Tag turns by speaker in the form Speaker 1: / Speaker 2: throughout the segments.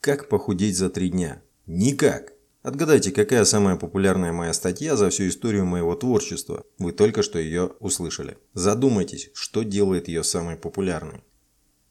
Speaker 1: Как похудеть за три дня? Никак. Отгадайте, какая самая популярная моя статья за всю историю моего творчества. Вы только что ее услышали. Задумайтесь, что делает ее самой популярной.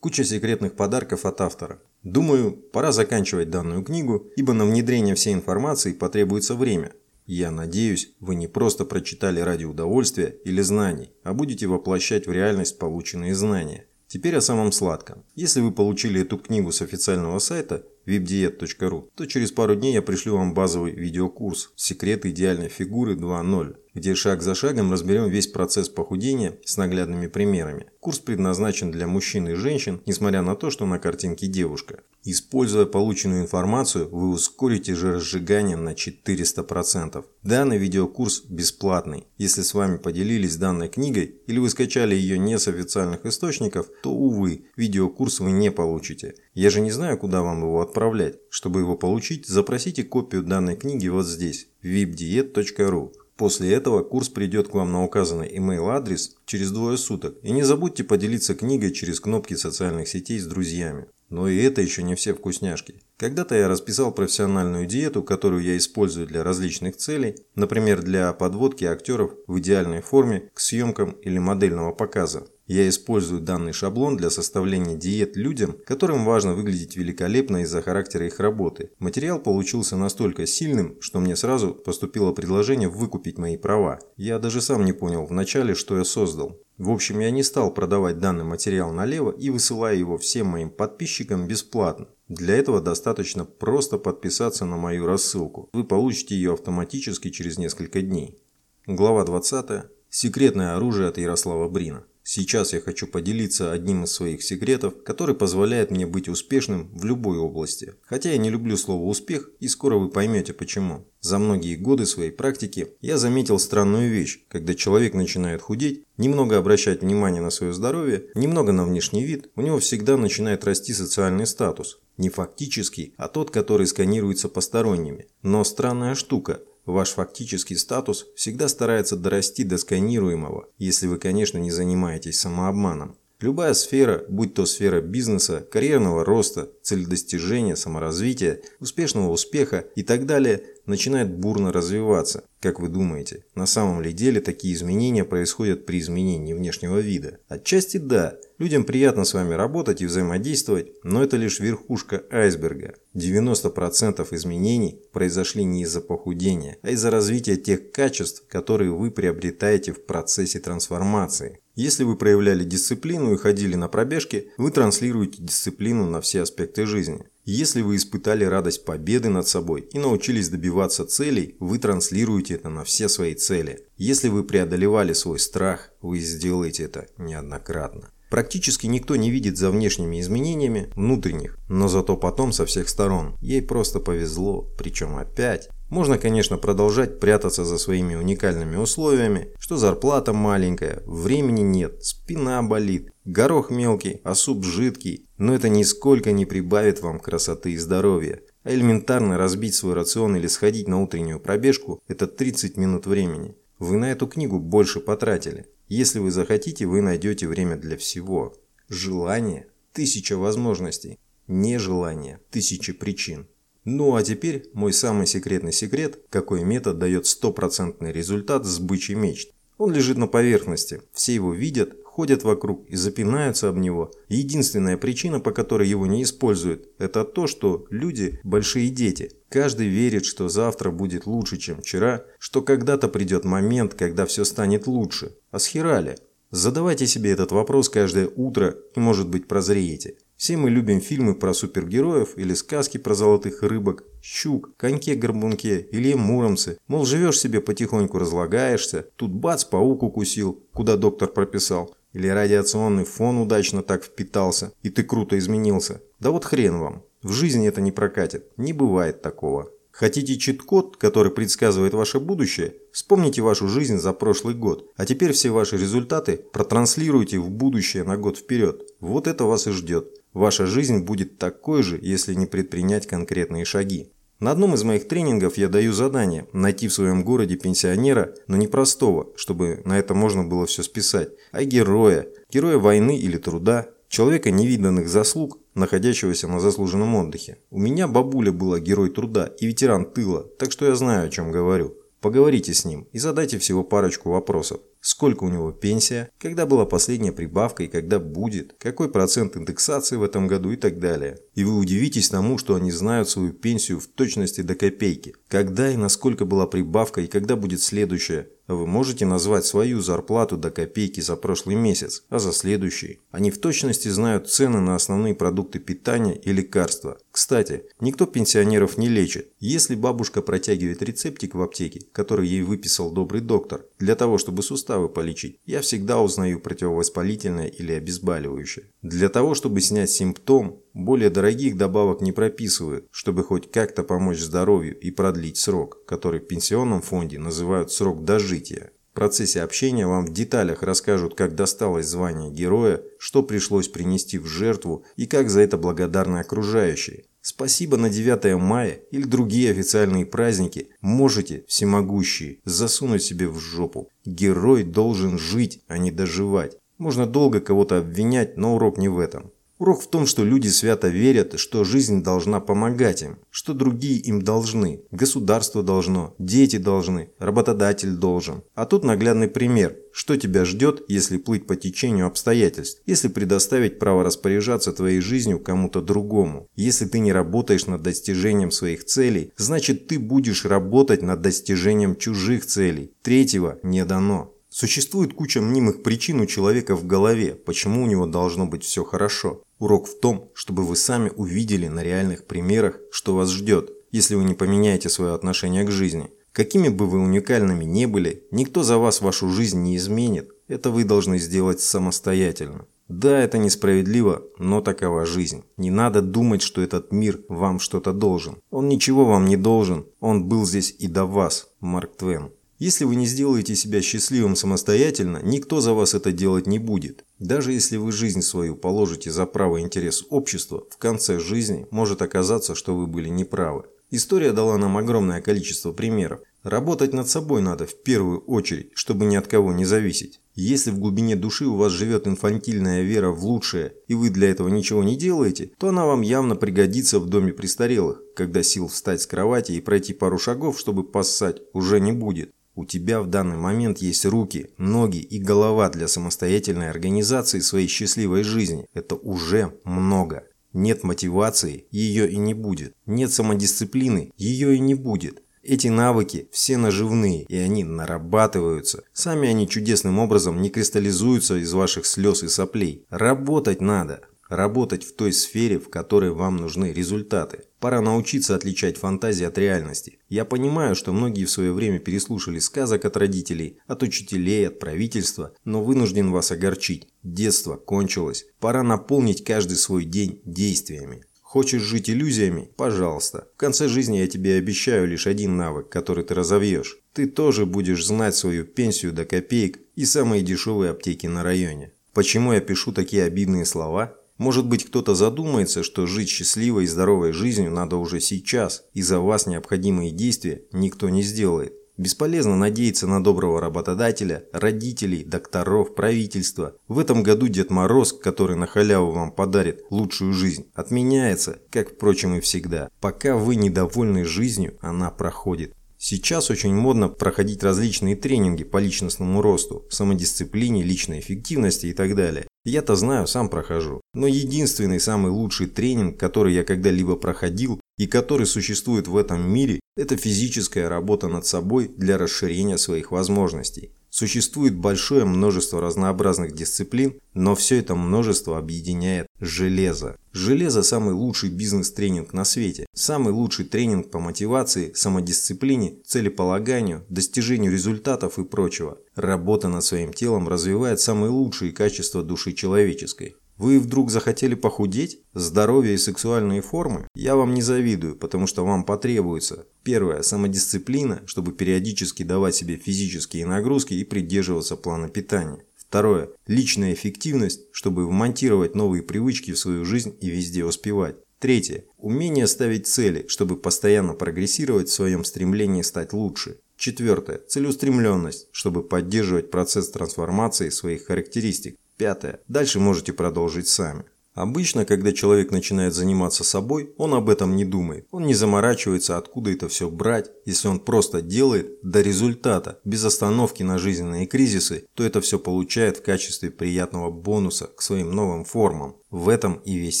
Speaker 1: Куча секретных подарков от автора. Думаю, пора заканчивать данную книгу, ибо на внедрение всей информации потребуется время. Я надеюсь, вы не просто прочитали ради удовольствия или знаний, а будете воплощать в реальность полученные знания. Теперь о самом сладком. Если вы получили эту книгу с официального сайта, vipdiet.ru, то через пару дней я пришлю вам базовый видеокурс «Секреты идеальной фигуры 2.0», где шаг за шагом разберем весь процесс похудения с наглядными примерами. Курс предназначен для мужчин и женщин, несмотря на то, что на картинке девушка. Используя полученную информацию, вы ускорите жиросжигание на 400%. Данный видеокурс бесплатный. Если с вами поделились данной книгой или вы скачали ее не с официальных источников, то, увы, видеокурс вы не получите. Я же не знаю, куда вам его отправлять. Чтобы его получить, запросите копию данной книги вот здесь, vipdiet.ru. После этого курс придет к вам на указанный email адрес через двое суток. И не забудьте поделиться книгой через кнопки социальных сетей с друзьями. Но и это еще не все вкусняшки. Когда-то я расписал профессиональную диету, которую я использую для различных целей, например, для подводки актеров в идеальной форме к съемкам или модельного показа. Я использую данный шаблон для составления диет людям, которым важно выглядеть великолепно из-за характера их работы. Материал получился настолько сильным, что мне сразу поступило предложение выкупить мои права. Я даже сам не понял вначале, что я создал. В общем, я не стал продавать данный материал налево и высылаю его всем моим подписчикам бесплатно. Для этого достаточно просто подписаться на мою рассылку. Вы получите ее автоматически через несколько дней. Глава 20. Секретное оружие от Ярослава Брина. Сейчас я хочу поделиться одним из своих секретов, который позволяет мне быть успешным в любой области. Хотя я не люблю слово «успех» и скоро вы поймете почему. За многие годы своей практики я заметил странную вещь, когда человек начинает худеть, немного обращать внимание на свое здоровье, немного на внешний вид, у него всегда начинает расти социальный статус. Не фактический, а тот, который сканируется посторонними. Но странная штука – Ваш фактический статус всегда старается дорасти до сканируемого, если вы, конечно, не занимаетесь самообманом. Любая сфера, будь то сфера бизнеса, карьерного роста, целедостижения, саморазвития, успешного успеха и так далее, начинает бурно развиваться. Как вы думаете, на самом ли деле такие изменения происходят при изменении внешнего вида? Отчасти да. Людям приятно с вами работать и взаимодействовать, но это лишь верхушка айсберга. 90% изменений произошли не из-за похудения, а из-за развития тех качеств, которые вы приобретаете в процессе трансформации. Если вы проявляли дисциплину и ходили на пробежки, вы транслируете дисциплину на все аспекты жизни. Если вы испытали радость победы над собой и научились добиваться целей, вы транслируете это на все свои цели. Если вы преодолевали свой страх, вы сделаете это неоднократно. Практически никто не видит за внешними изменениями внутренних, но зато потом со всех сторон. Ей просто повезло, причем опять. Можно, конечно, продолжать прятаться за своими уникальными условиями, что зарплата маленькая, времени нет, спина болит, горох мелкий, а суп жидкий, но это нисколько не прибавит вам красоты и здоровья. А элементарно разбить свой рацион или сходить на утреннюю пробежку – это 30 минут времени. Вы на эту книгу больше потратили. Если вы захотите, вы найдете время для всего. Желание – тысяча возможностей. Нежелание – тысячи причин. Ну а теперь мой самый секретный секрет, какой метод дает стопроцентный результат с бычий мечт. Он лежит на поверхности, все его видят, ходят вокруг и запинаются об него. единственная причина, по которой его не используют, это то, что люди – большие дети. Каждый верит, что завтра будет лучше, чем вчера, что когда-то придет момент, когда все станет лучше. А схерали? Задавайте себе этот вопрос каждое утро и, может быть, прозреете. Все мы любим фильмы про супергероев или сказки про золотых рыбок, щук, коньке-горбунке или муромце. Мол, живешь себе потихоньку разлагаешься, тут бац, паук укусил, куда доктор прописал. Или радиационный фон удачно так впитался, и ты круто изменился. Да вот хрен вам. В жизни это не прокатит. Не бывает такого. Хотите чит-код, который предсказывает ваше будущее? Вспомните вашу жизнь за прошлый год, а теперь все ваши результаты протранслируйте в будущее на год вперед. Вот это вас и ждет. Ваша жизнь будет такой же, если не предпринять конкретные шаги. На одном из моих тренингов я даю задание найти в своем городе пенсионера, но не простого, чтобы на это можно было все списать, а героя, героя войны или труда, человека невиданных заслуг, находящегося на заслуженном отдыхе. У меня бабуля была герой труда и ветеран тыла, так что я знаю, о чем говорю. Поговорите с ним и задайте всего парочку вопросов. Сколько у него пенсия, когда была последняя прибавка и когда будет, какой процент индексации в этом году и так далее. И вы удивитесь тому, что они знают свою пенсию в точности до копейки. Когда и насколько была прибавка и когда будет следующая. Вы можете назвать свою зарплату до копейки за прошлый месяц, а за следующий. Они в точности знают цены на основные продукты питания и лекарства. Кстати, никто пенсионеров не лечит. Если бабушка протягивает рецептик в аптеке, который ей выписал добрый доктор, для того, чтобы суставы полечить, я всегда узнаю противовоспалительное или обезболивающее. Для того, чтобы снять симптом, более дорогих добавок не прописывают, чтобы хоть как-то помочь здоровью и продлить срок, который в пенсионном фонде называют срок дожития. В процессе общения вам в деталях расскажут, как досталось звание героя, что пришлось принести в жертву и как за это благодарны окружающие. Спасибо на 9 мая или другие официальные праздники можете, всемогущие, засунуть себе в жопу. Герой должен жить, а не доживать. Можно долго кого-то обвинять, но урок не в этом. Урок в том, что люди свято верят, что жизнь должна помогать им, что другие им должны, государство должно, дети должны, работодатель должен. А тут наглядный пример, что тебя ждет, если плыть по течению обстоятельств, если предоставить право распоряжаться твоей жизнью кому-то другому. Если ты не работаешь над достижением своих целей, значит ты будешь работать над достижением чужих целей. Третьего не дано. Существует куча мнимых причин у человека в голове, почему у него должно быть все хорошо. Урок в том, чтобы вы сами увидели на реальных примерах, что вас ждет, если вы не поменяете свое отношение к жизни. Какими бы вы уникальными не были, никто за вас вашу жизнь не изменит. Это вы должны сделать самостоятельно. Да, это несправедливо, но такова жизнь. Не надо думать, что этот мир вам что-то должен. Он ничего вам не должен. Он был здесь и до вас, Марк Твен. Если вы не сделаете себя счастливым самостоятельно, никто за вас это делать не будет. Даже если вы жизнь свою положите за право интерес общества, в конце жизни может оказаться, что вы были неправы. История дала нам огромное количество примеров. Работать над собой надо в первую очередь, чтобы ни от кого не зависеть. Если в глубине души у вас живет инфантильная вера в лучшее, и вы для этого ничего не делаете, то она вам явно пригодится в доме престарелых, когда сил встать с кровати и пройти пару шагов, чтобы поссать, уже не будет. У тебя в данный момент есть руки, ноги и голова для самостоятельной организации своей счастливой жизни. Это уже много. Нет мотивации, ее и не будет. Нет самодисциплины, ее и не будет. Эти навыки все наживные, и они нарабатываются. Сами они чудесным образом не кристаллизуются из ваших слез и соплей. Работать надо. Работать в той сфере, в которой вам нужны результаты. Пора научиться отличать фантазии от реальности. Я понимаю, что многие в свое время переслушали сказок от родителей, от учителей, от правительства, но вынужден вас огорчить. Детство кончилось. Пора наполнить каждый свой день действиями. Хочешь жить иллюзиями? Пожалуйста. В конце жизни я тебе обещаю лишь один навык, который ты разовьешь. Ты тоже будешь знать свою пенсию до копеек и самые дешевые аптеки на районе. Почему я пишу такие обидные слова? Может быть, кто-то задумается, что жить счастливой и здоровой жизнью надо уже сейчас, и за вас необходимые действия никто не сделает. Бесполезно надеяться на доброго работодателя, родителей, докторов, правительства. В этом году Дед Мороз, который на халяву вам подарит лучшую жизнь, отменяется, как, впрочем, и всегда. Пока вы недовольны жизнью, она проходит. Сейчас очень модно проходить различные тренинги по личностному росту, самодисциплине, личной эффективности и так далее. Я-то знаю, сам прохожу. Но единственный самый лучший тренинг, который я когда-либо проходил и который существует в этом мире, это физическая работа над собой для расширения своих возможностей. Существует большое множество разнообразных дисциплин, но все это множество объединяет железо. Железо – самый лучший бизнес-тренинг на свете, самый лучший тренинг по мотивации, самодисциплине, целеполаганию, достижению результатов и прочего. Работа над своим телом развивает самые лучшие качества души человеческой. Вы вдруг захотели похудеть? Здоровье и сексуальные формы? Я вам не завидую, потому что вам потребуется. Первое – самодисциплина, чтобы периодически давать себе физические нагрузки и придерживаться плана питания. Второе – личная эффективность, чтобы вмонтировать новые привычки в свою жизнь и везде успевать. Третье – умение ставить цели, чтобы постоянно прогрессировать в своем стремлении стать лучше. Четвертое – целеустремленность, чтобы поддерживать процесс трансформации своих характеристик. Пятое. Дальше можете продолжить сами. Обычно, когда человек начинает заниматься собой, он об этом не думает. Он не заморачивается, откуда это все брать. Если он просто делает до результата, без остановки на жизненные кризисы, то это все получает в качестве приятного бонуса к своим новым формам. В этом и весь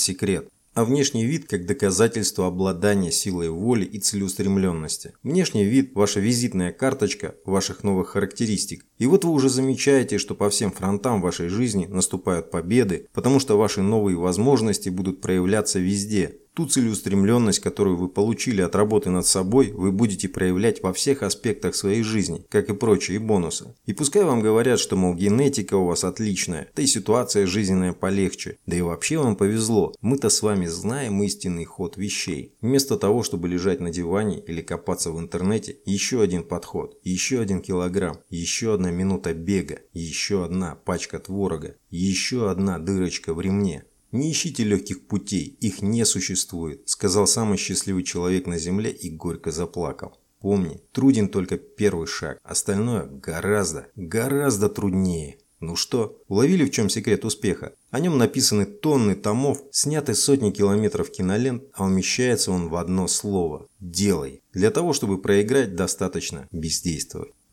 Speaker 1: секрет а внешний вид как доказательство обладания силой воли и целеустремленности. Внешний вид – ваша визитная карточка ваших новых характеристик. И вот вы уже замечаете, что по всем фронтам вашей жизни наступают победы, потому что ваши новые возможности будут проявляться везде, Ту целеустремленность, которую вы получили от работы над собой, вы будете проявлять во всех аспектах своей жизни, как и прочие бонусы. И пускай вам говорят, что, мол, генетика у вас отличная, да и ситуация жизненная полегче, да и вообще вам повезло, мы-то с вами знаем истинный ход вещей. Вместо того, чтобы лежать на диване или копаться в интернете, еще один подход, еще один килограмм, еще одна минута бега, еще одна пачка творога, еще одна дырочка в ремне. «Не ищите легких путей, их не существует», – сказал самый счастливый человек на земле и горько заплакал. Помни, труден только первый шаг, остальное гораздо, гораздо труднее. Ну что, уловили в чем секрет успеха? О нем написаны тонны томов, сняты сотни километров кинолент, а умещается он в одно слово – «делай». Для того, чтобы проиграть, достаточно бездействовать.